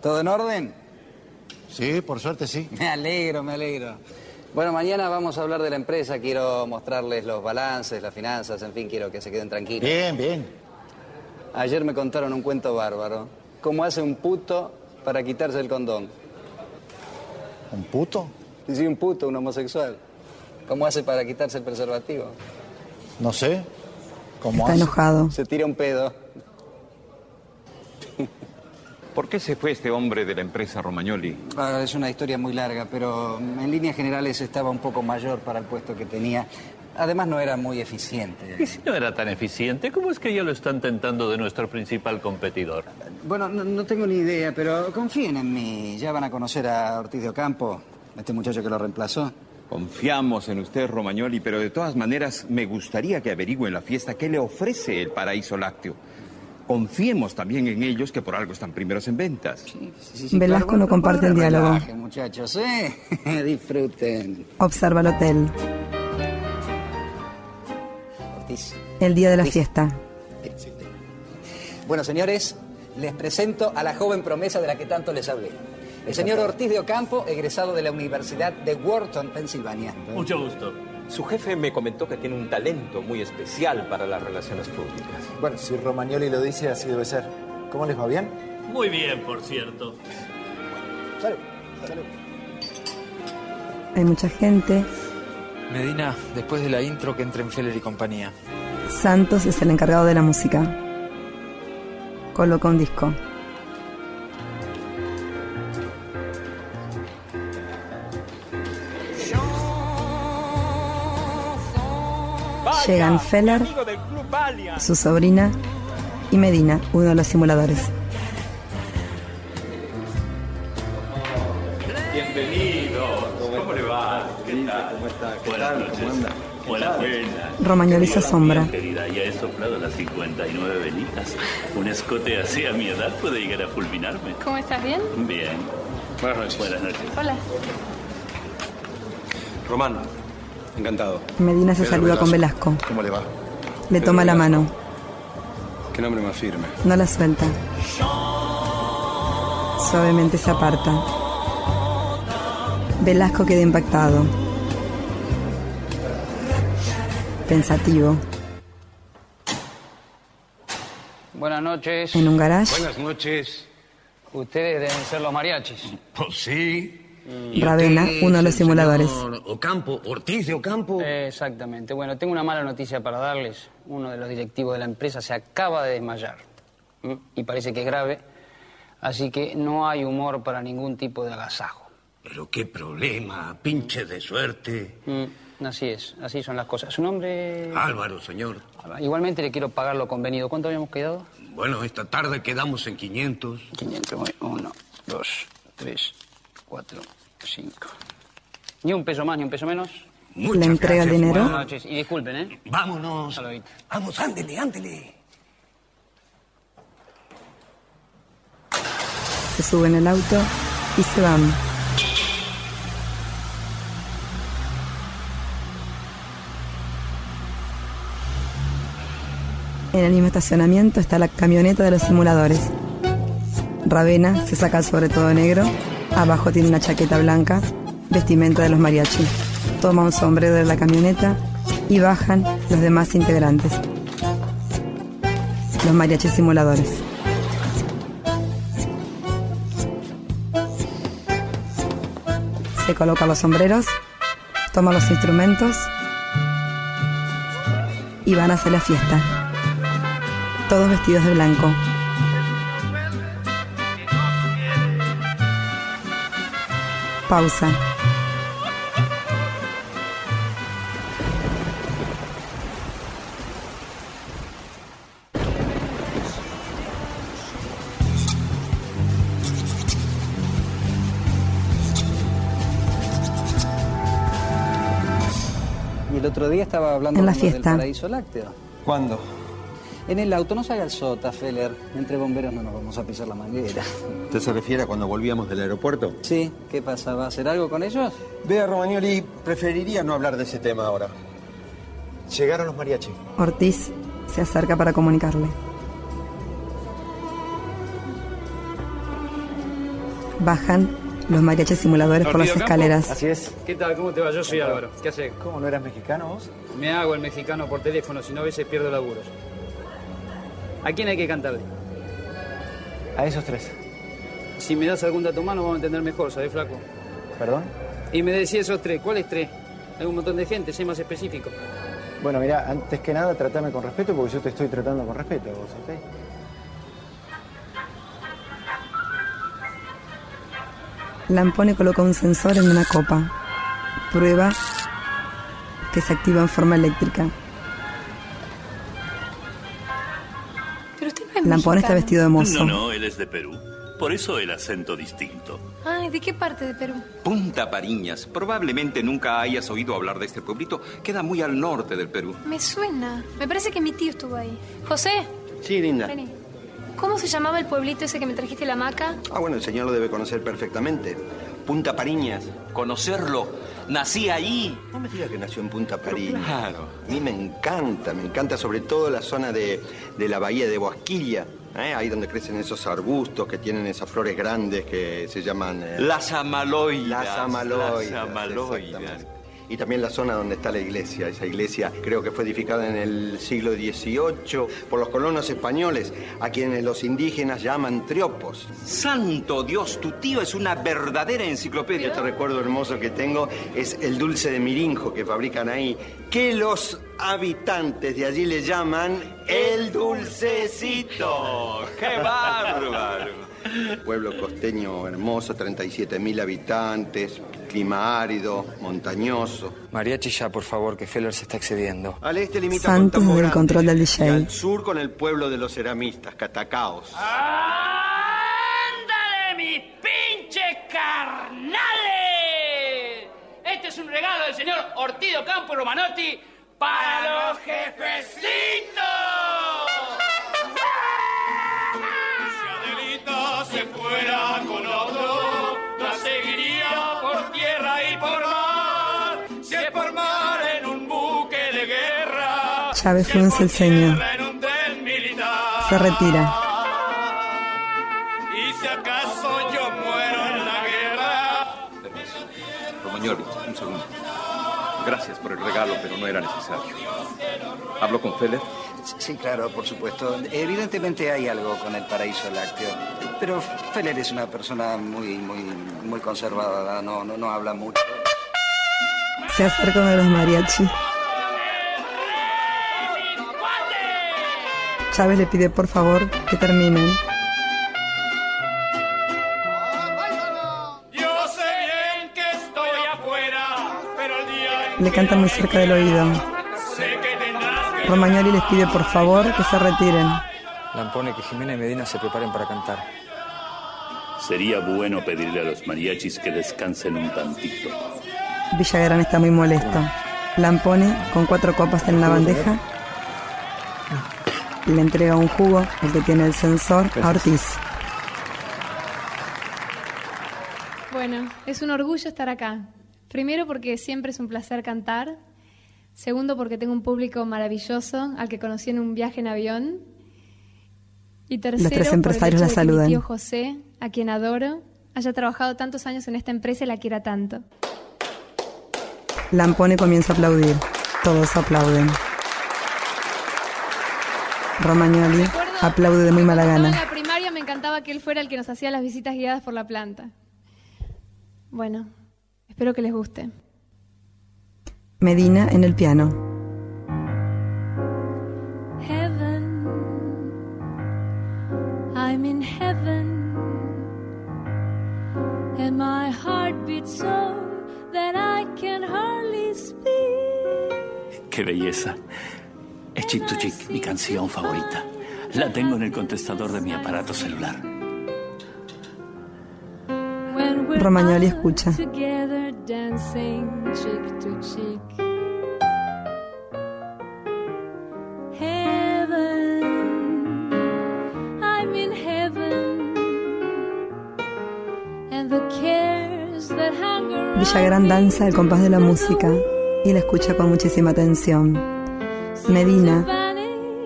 ¿Todo en orden? Sí, por suerte sí. Me alegro, me alegro. Bueno, mañana vamos a hablar de la empresa. Quiero mostrarles los balances, las finanzas, en fin, quiero que se queden tranquilos. Bien, bien. Ayer me contaron un cuento bárbaro. ¿Cómo hace un puto para quitarse el condón? ¿Un puto? Sí, sí, un puto, un homosexual. ¿Cómo hace para quitarse el preservativo? No sé. ¿Cómo Está hace? enojado. Se tira un pedo. ¿Por qué se fue este hombre de la empresa Romagnoli? Ah, es una historia muy larga, pero en líneas generales estaba un poco mayor para el puesto que tenía. Además no era muy eficiente. Y si no era tan eficiente, ¿cómo es que ya lo están tentando de nuestro principal competidor? Bueno, no, no tengo ni idea, pero confíen en mí. Ya van a conocer a Ortiz de Ocampo, este muchacho que lo reemplazó. Confiamos en usted, Romagnoli, pero de todas maneras me gustaría que averigüe en la fiesta qué le ofrece el paraíso lácteo. Confiemos también en ellos que por algo están primeros en ventas. Velasco no comparte el diálogo. Muchachos, ¿eh? Disfruten. Observa el hotel. Ortiz. El día de la Ortiz. fiesta. Bueno, señores, les presento a la joven promesa de la que tanto les hablé. El señor Ortiz de Ocampo, egresado de la Universidad de Wharton, Pensilvania. Mucho gusto. Su jefe me comentó que tiene un talento muy especial para las relaciones públicas. Bueno, si Romagnoli lo dice, así debe ser. ¿Cómo les va bien? Muy bien, por cierto. Salud. Salud. Hay mucha gente. Medina, después de la intro que entre en Feller y compañía. Santos es el encargado de la música. Coloca un disco. Llegan Feller, su sobrina y Medina, uno de los simuladores. Bienvenido. ¿Cómo le va? ¿Qué tal? ¿Cómo está? Buenas noches. Hola, buenas. Romagnoli se asombra. Querida, ya he soplado las 59 velitas. Un escote así a mi edad puede llegar a fulminarme. ¿Cómo estás? ¿Bien? Bien. Buenas noches. Buenas noches. Hola. Román, encantado. Medina se Pedro saluda con Velasco. ¿Cómo le va? Le toma la mano. Qué nombre más firme. No la suelta. Suavemente se aparta. Velasco queda impactado. Pensativo. Buenas noches. En un garage, Buenas noches. Ustedes deben ser los mariachis. Pues sí. Ravena, uno de los simuladores. Ocampo, Ortiz de Ocampo. Exactamente. Bueno, tengo una mala noticia para darles. Uno de los directivos de la empresa se acaba de desmayar. ¿m? Y parece que es grave. Así que no hay humor para ningún tipo de agasajo. Pero qué problema, pinche de suerte. Mm, Así es, así son las cosas. ¿Su nombre? Álvaro, señor. Igualmente le quiero pagar lo convenido. ¿Cuánto habíamos quedado? Bueno, esta tarde quedamos en 500. 500, muy- uno, dos, tres, cuatro, cinco. Ni un peso más, ni un peso menos. Muchas Le entrega el dinero. Buenas noches. Y disculpen, ¿eh? Vámonos. Vamos, ándele, ándele. se sube en el auto y se van. En el mismo estacionamiento está la camioneta de los simuladores. Ravena se saca sobre todo negro, abajo tiene una chaqueta blanca, vestimenta de los mariachi. Toma un sombrero de la camioneta y bajan los demás integrantes. Los mariachi simuladores. Se coloca los sombreros, toma los instrumentos y van a hacer la fiesta. Todos vestidos de blanco. Pausa. Y el otro día estaba hablando En la con los fiesta. del paraíso lácteo. ¿Cuándo? En el auto, no se haga el sota, Feller. Entre bomberos no nos vamos a pisar la manguera. ¿Usted se refiere a cuando volvíamos del aeropuerto? Sí, ¿qué pasa? ¿Va a hacer algo con ellos? Vea, Romagnoli, preferiría no hablar de ese tema ahora. Llegaron los mariachi. Ortiz se acerca para comunicarle. Bajan los mariachis simuladores por las escaleras. Así es. ¿Qué tal? ¿Cómo te va? Yo soy Álvaro. ¿Qué haces? ¿Cómo no eras mexicano vos? Me hago el mexicano por teléfono, si no a veces pierdo laburos. ¿A quién hay que cantarle? A esos tres. Si me das algún dato más, nos vamos a entender mejor, ¿sabes, flaco? ¿Perdón? Y me decía esos tres. ¿Cuáles tres? Hay un montón de gente, sé más específico. Bueno, mira, antes que nada, tratame con respeto porque yo te estoy tratando con respeto vos, ¿ok? Lampone coloca un sensor en una copa. Prueba que se activa en forma eléctrica. Lampone está vestido de mozo. No, no, él es de Perú. Por eso el acento distinto. Ay, ¿de qué parte de Perú? Punta Pariñas. Probablemente nunca hayas oído hablar de este pueblito. Queda muy al norte del Perú. Me suena. Me parece que mi tío estuvo ahí. José, Sí, linda. vení. ¿Cómo se llamaba el pueblito ese que me trajiste la hamaca? Ah, bueno, el señor lo debe conocer perfectamente. Punta Pariñas. Conocerlo. Nací ahí. No me diga que nació en Punta Pariñas. Claro. A mí me encanta, me encanta sobre todo la zona de, de la bahía de Boasquilla. ¿eh? Ahí donde crecen esos arbustos que tienen esas flores grandes que se llaman... eh, Las amaloidas. Las amaloidas. Las amaloidas. Y también la zona donde está la iglesia. Esa iglesia creo que fue edificada en el siglo XVIII por los colonos españoles, a quienes los indígenas llaman triopos. Santo Dios, tu tío es una verdadera enciclopedia. Este recuerdo hermoso que tengo es el dulce de mirinjo que fabrican ahí, que los habitantes de allí le llaman el dulcecito. ¡Qué bárbaro! Pueblo costeño hermoso, 37.000 habitantes, clima árido, montañoso. Mariachi ya, por favor, que Feller se está excediendo. Al este limita Santos con Tambo desde el Grande control del y DJ. al sur con el pueblo de los ceramistas, Catacaos. ¡Ándale, mis pinches carnales! Este es un regalo del señor Ortido Campo Romanotti para los jefecitos. Chávez frunce el ceño. Se retira. Y si acaso yo muero en la guerra. Romagnoli, un segundo. Gracias por el regalo, pero no era necesario. ¿Hablo con Feller? Sí, claro, por supuesto. Evidentemente hay algo con el paraíso lácteo. Pero Feller es una persona muy, muy, muy conservada, no, no, no habla mucho. Se acerca uno de los mariachi. Chávez le pide por favor que terminen. Le canta muy cerca del oído. Romagnoli les pide por favor que se retiren. Lampone que Jimena y Medina se preparen para cantar. Sería bueno pedirle a los mariachis que descansen un tantito. Villagrán está muy molesto. Lampone, con cuatro copas en la bandeja, le entrega un jugo, el que tiene el sensor, a Ortiz. Bueno, es un orgullo estar acá. Primero porque siempre es un placer cantar. Segundo porque tengo un público maravilloso al que conocí en un viaje en avión. Y tercero tres por el empresarios hecho la de que saludan. Mi tío José, a quien adoro, haya trabajado tantos años en esta empresa y la quiera tanto. Lampone comienza a aplaudir. Todos aplauden. Romagnoli aplaude de muy mala gana. en la primaria me encantaba que él fuera el que nos hacía las visitas guiadas por la planta. Bueno, espero que les guste. Medina en el piano. Heaven, I'm in heaven, and my heart beats so that I can hardly speak. ¡Qué belleza! Chip to Chick, mi canción favorita. La tengo en el contestador de mi aparato celular. Romagnoli escucha. Villagrán danza al compás de la música y la escucha con muchísima atención. Medina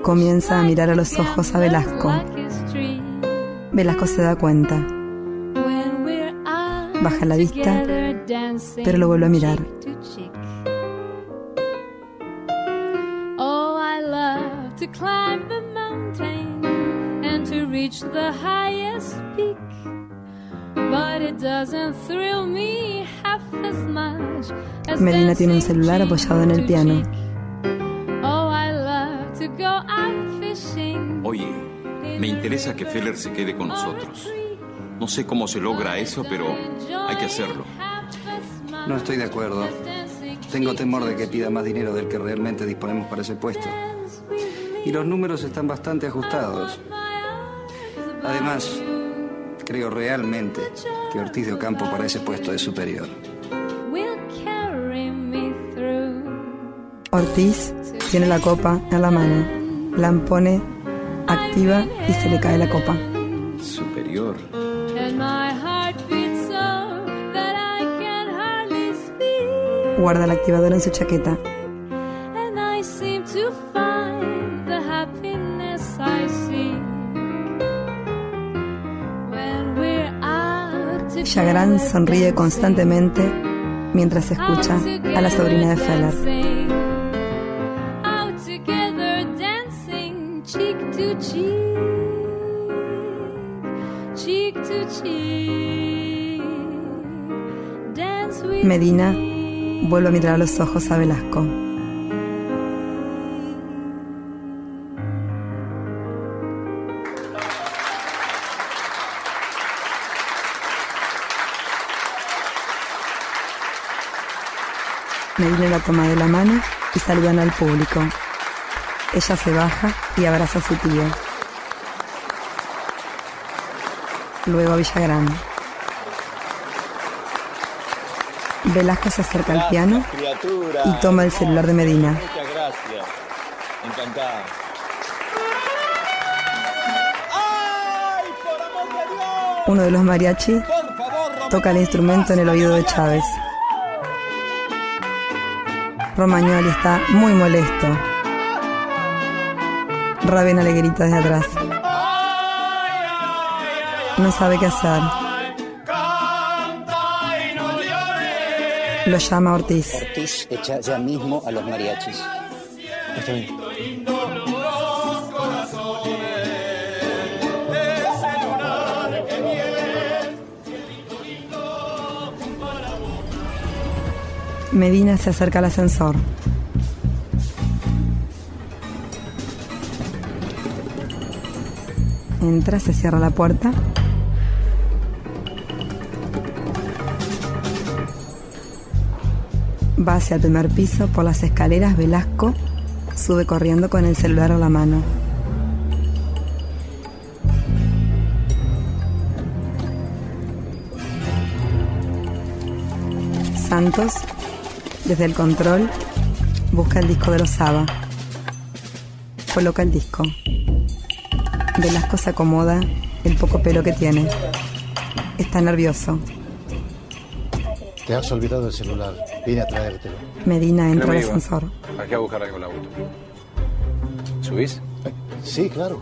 comienza a mirar a los ojos a Velasco. Velasco se da cuenta, baja la vista, pero lo vuelve a mirar. cheek to cheek. Oh, I love to climb me interesa que Feller se quede con nosotros. No sé cómo se logra eso, pero hay que hacerlo. No estoy de acuerdo. Tengo temor de que pida más dinero del que realmente disponemos para ese puesto. Y los números están bastante ajustados. Además, creo realmente que Ortiz de Ocampo para ese puesto es superior. Ortiz tiene la copa en la mano. Lampone y se le cae la copa. Superior. Guarda el activador en su chaqueta. And I seem to find the happiness I seek. When we're out Villagrán sonríe constantemente mientras escucha a la sobrina de Feller. Medina, vuelvo a mirar a los ojos a Velasco. Medina la toma de la mano y saludan al público. Ella se baja y abraza a su tío. Luego a Villagrán. Velasco se acerca al piano y toma el celular de Medina. Muchas gracias. Encantado. Uno de los mariachi toca el instrumento en el oído de Chávez. Romagnoli está muy molesto. Ravena le grita desde atrás. No sabe qué hacer. Lo llama Ortiz. Ortiz echa ya mismo a los mariachis. Está bien. Medina se acerca al ascensor. Entra, se cierra la puerta. Va hacia el primer piso por las escaleras. Velasco sube corriendo con el celular a la mano. Santos, desde el control, busca el disco de los Saba. Coloca el disco. Velasco se acomoda el poco pelo que tiene. Está nervioso. Te has olvidado el celular. Vine a traértelo. Medina entra al ascensor. Aquí a buscar algo en el auto. ¿Subís? Sí, claro.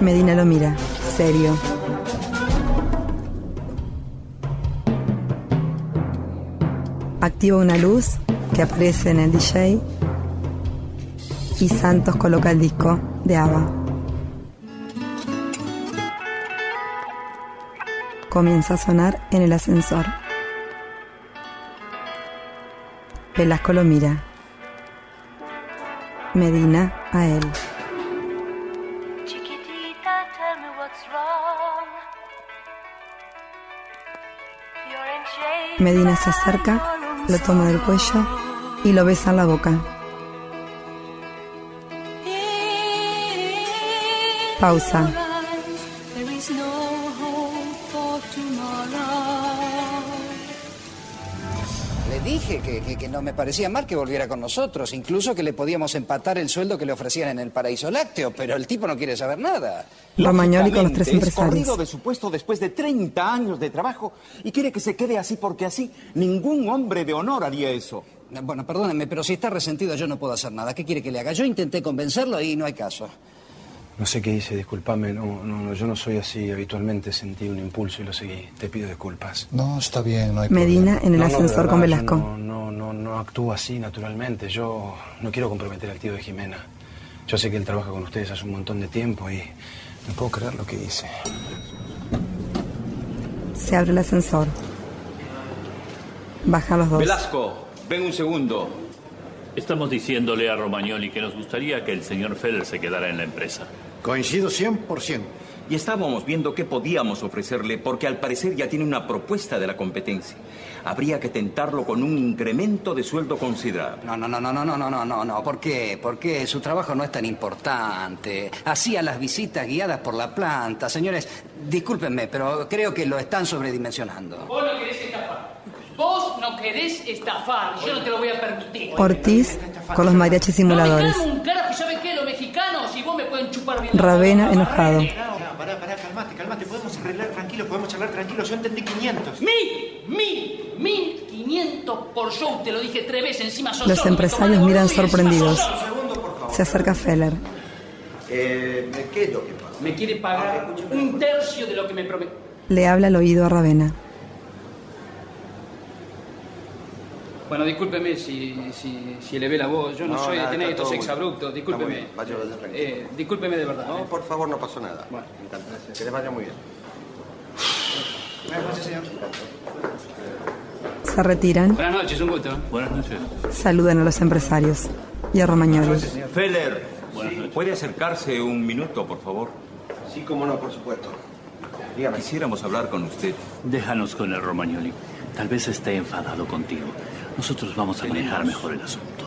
Medina lo mira, serio. Activa una luz que aparece en el DJ y Santos coloca el disco de Ava. Comienza a sonar en el ascensor. Velasco lo mira. Medina a él. Medina se acerca, lo toma del cuello y lo besa en la boca. Pausa. No me parecía mal que volviera con nosotros, incluso que le podíamos empatar el sueldo que le ofrecían en el paraíso lácteo, pero el tipo no quiere saber nada. Romagnoli con los tres Lógicamente, es corrido empresarios. de su puesto después de 30 años de trabajo y quiere que se quede así porque así ningún hombre de honor haría eso. Bueno, perdóneme, pero si está resentido yo no puedo hacer nada. ¿Qué quiere que le haga? Yo intenté convencerlo y no hay caso. No sé qué hice, discúlpame. No, no, no, yo no soy así. Habitualmente sentí un impulso y lo seguí. Te pido disculpas. No, está bien, no hay Medina en el No, no, de ascensor con Velasco. No, no, no, no actúo así naturalmente. Yo no quiero comprometer al tío de Jimena. Yo sé que él trabaja con ustedes hace un montón de tiempo y no puedo creer lo que hice. Se abre el ascensor. Bajan los dos. Velasco, ven un segundo. Estamos diciéndole a Romagnoli que nos gustaría que el señor Feller se quedara en la empresa. Coincido 100%. Y estábamos viendo qué podíamos ofrecerle, porque al parecer ya tiene una propuesta de la competencia. Habría que tentarlo con un incremento de sueldo considerable. No, no, no, no, no, no, no, no, no, no. ¿Por qué? Porque su trabajo no es tan importante. Hacía las visitas guiadas por la planta. Señores, discúlpenme, pero creo que lo están sobredimensionando. Vos no querés estafar. Vos no querés estafar. Yo no te lo voy a permitir. Ortiz con los mariachis No me simuladores. calmo un carajo. ¿Saben qué? Los mexicanos, si vos me pueden chupar bien. Ravena enojado. No, pará, pará, calmate, calmate. Podemos arreglar tranquilo, podemos charlar tranquilo. Yo entendí 500. Mil, mil, mil quinientos por show. Te lo dije tres veces. Encima sos Los empresarios miran sorprendidos. Se acerca Feller. Eh, ¿Qué es lo que pasa? Me quiere pagar un tercio de lo que me prometió. Le habla al oído a Ravena. Bueno, discúlpeme si, si, si elevé la voz. Yo no, No, soy nada, de tener estos exabruptos. Discúlpeme. Bien. Vaya, vaya. Eh, discúlpeme de verdad. No, eh. por favor, no pasó nada. Encantado. Que les vaya muy bien. Gracias, señor. Se retiran, Buenas noches, un gusto. Buenas noches. saludan a los empresarios y a Romagnoli. Feller, ¿puede acercarse un minuto, por favor? Sí, cómo no, por supuesto. Quisiéramos hablar con usted. Déjanos con el Romagnoli. Tal vez esté enfadado contigo. Nosotros vamos a manejar mejor el asunto.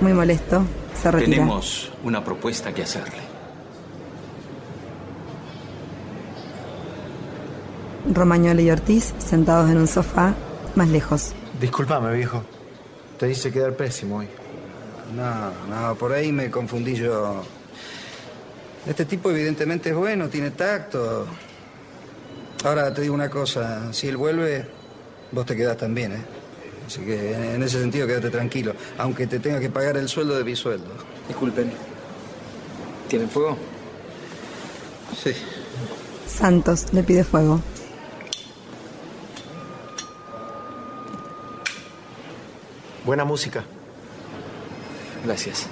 Muy molesto, se retira. Tenemos una propuesta que hacerle. Romagnoli y Ortiz sentados en un sofá más lejos. Disculpame, viejo. Te hice quedar pésimo hoy. No, no, por ahí me confundí yo. Este tipo evidentemente es bueno, tiene tacto. Ahora te digo una cosa, si él vuelve, vos te quedás también, ¿eh? Así que en en ese sentido quédate tranquilo, aunque te tenga que pagar el sueldo de mi sueldo. Disculpen. ¿Tienen fuego? Sí. Santos le pide fuego. Buena música. Gracias.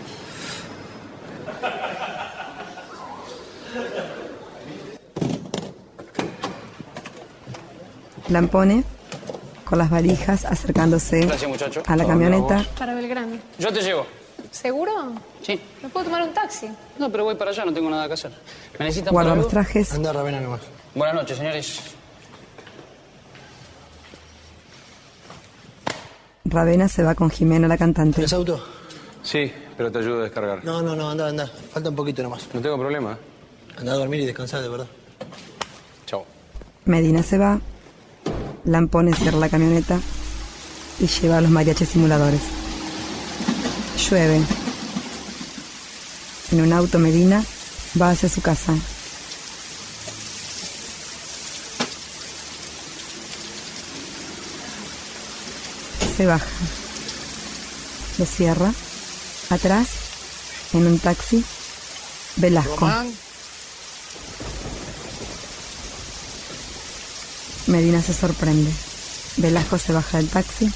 Lampone, con las valijas, acercándose Gracias, a la camioneta. Para Belgrano. Yo te llevo. ¿Seguro? Sí. ¿No puedo tomar un taxi? No, pero voy para allá, no tengo nada que hacer. ¿Me necesitan Guarda para los trajes. Anda, Ravena nomás. Buenas noches, señores. Ravena se va con Jimena, la cantante. ¿Tienes auto? Sí, pero te ayudo a descargar. No, no, no, anda, anda. Falta un poquito nomás. No tengo problema. Anda a dormir y descansar, de verdad. Chao. Medina se va. Lampone cierra la camioneta y lleva a los mariachis simuladores. Llueve. En un auto Medina va hacia su casa. Se baja. Lo cierra. Atrás, en un taxi, Velasco. Medina se sorprende. Velasco se baja del taxi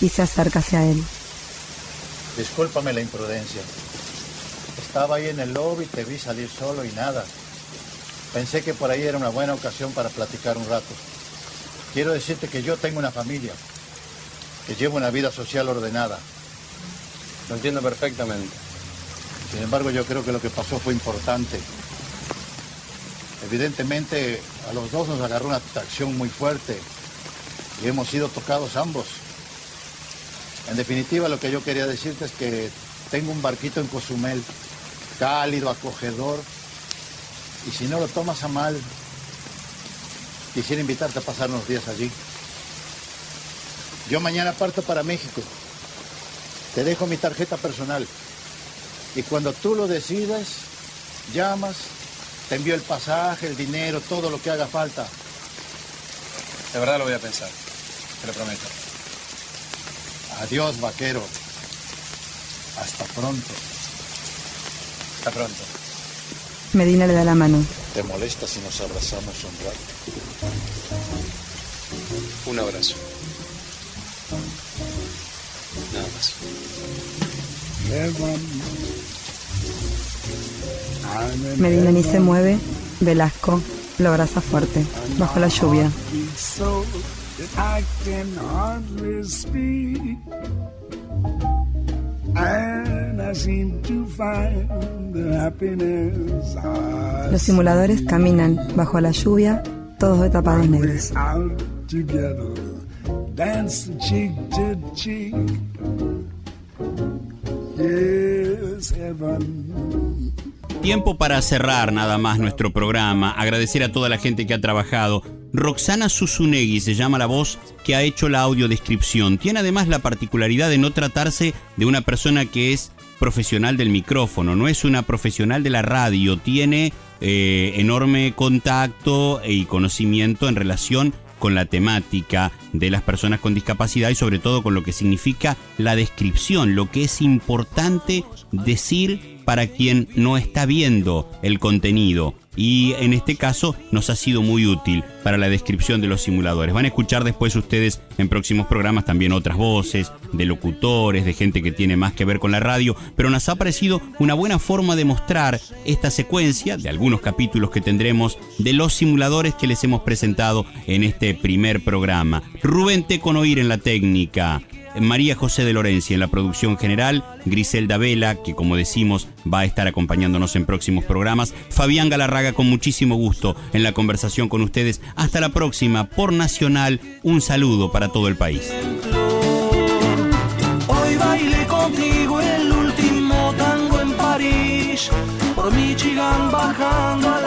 y se acerca hacia él. Discúlpame la imprudencia. Estaba ahí en el lobby, te vi salir solo y nada. Pensé que por ahí era una buena ocasión para platicar un rato. Quiero decirte que yo tengo una familia, que llevo una vida social ordenada. Lo entiendo perfectamente. Sin embargo, yo creo que lo que pasó fue importante. Evidentemente, a los dos nos agarró una atracción muy fuerte y hemos sido tocados ambos. En definitiva, lo que yo quería decirte es que tengo un barquito en Cozumel, cálido, acogedor, y si no lo tomas a mal, quisiera invitarte a pasar unos días allí. Yo mañana parto para México. Te dejo mi tarjeta personal. Y cuando tú lo decidas, llamas, te envío el pasaje, el dinero, todo lo que haga falta. De verdad lo voy a pensar. Te lo prometo. Adiós, vaquero. Hasta pronto. Hasta pronto. Medina le da la mano. ¿Te molesta si nos abrazamos un rato? Un abrazo. Nada más. Medina ni se mueve. Velasco lo abraza fuerte, bajo la lluvia. Los simuladores caminan bajo la lluvia, todos de tapados negros. Yes. Tiempo para cerrar nada más nuestro programa, agradecer a toda la gente que ha trabajado. Roxana Susunegui se llama la voz que ha hecho la audiodescripción. Tiene además la particularidad de no tratarse de una persona que es profesional del micrófono, no es una profesional de la radio, tiene eh, enorme contacto y conocimiento en relación con la temática de las personas con discapacidad y sobre todo con lo que significa la descripción, lo que es importante decir para quien no está viendo el contenido. Y en este caso nos ha sido muy útil para la descripción de los simuladores. Van a escuchar después ustedes en próximos programas también otras voces, de locutores, de gente que tiene más que ver con la radio, pero nos ha parecido una buena forma de mostrar esta secuencia de algunos capítulos que tendremos de los simuladores que les hemos presentado en este primer programa. Rubén Teconoir en la técnica. María José de Lorencia en la producción general, Griselda Vela, que como decimos va a estar acompañándonos en próximos programas, Fabián Galarraga con muchísimo gusto en la conversación con ustedes. Hasta la próxima, por Nacional, un saludo para todo el país. Hoy bailé contigo el último tango en París, por Michigan bajando a